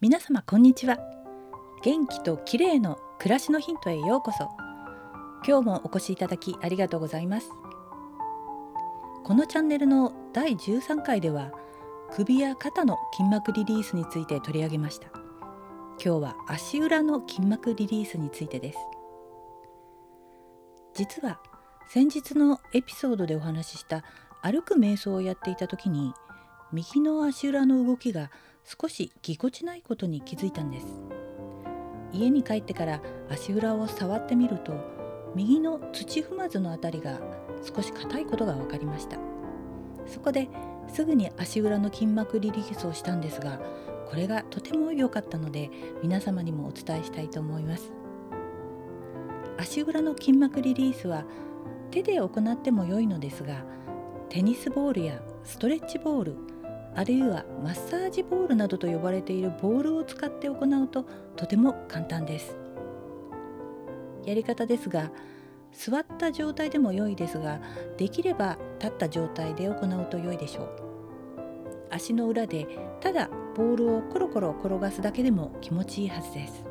皆様こんにちは。元気と綺麗の暮らしのヒントへようこそ。今日もお越しいただきありがとうございます。このチャンネルの第13回では首や肩の筋膜リリースについて取り上げました。今日は足裏の筋膜リリースについてです。実は先日のエピソードでお話しした歩く瞑想をやっていた時に右の足裏の動きが少しぎこちないことに気づいたんです。家に帰ってから足裏を触ってみると右の土踏まずのあたりが少し硬いことが分かりました。そこですぐに足裏の筋膜リリースをしたんですがこれがとても良かったので皆様にもお伝えしたいと思います。足裏の筋膜リリースは手で行っても良いのですがテニスボールやストレッチボールあるいはマッサージボールなどと呼ばれているボールを使って行うととても簡単です。やり方ですが座った状態でも良いですができれば立った状態で行うと良いでしょう。足の裏でただボールをコロコロ転がすだけでも気持ちいいはずです。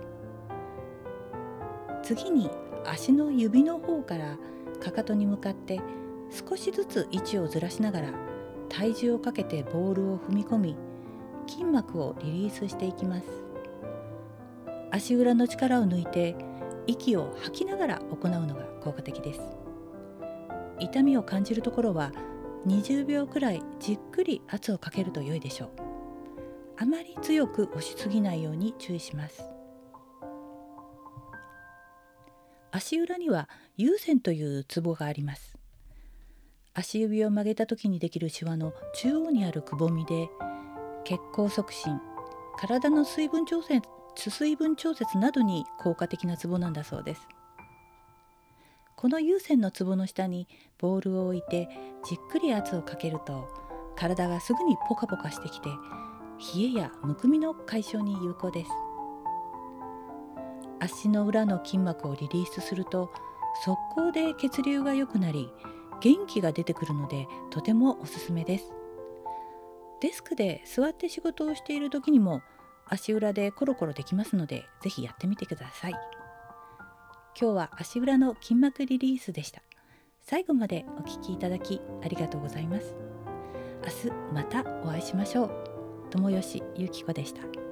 次に足の指の方からかかとに向かって少しずつ位置をずらしながら体重をかけてボールを踏み込み筋膜をリリースしていきます。足裏の力を抜いて息を吐きながら行うのが効果的です。痛みを感じるところは20秒くらいじっくり圧をかけると良いでしょう。あまり強く押しすぎないように注意します。足裏には有線というツボがあります。足指を曲げた時にできるシワの中央にあるくぼみで血行促進体の水分調節水分調節などに効果的なツボなんだそうです。この有線のツボの下にボールを置いてじっくり圧をかけると体がすぐにポカポカしてきて冷えやむくみの解消に有効です。足の裏の筋膜をリリースすると速攻で血流が良くなり元気が出てくるのでとてもおすすめです。デスクで座って仕事をしている時にも足裏でコロコロできますのでぜひやってみてください。今日は足裏の筋膜リリースでした。最後までお聞きいただきありがとうございます。明日またお会いしましょう。友吉ゆき子でした。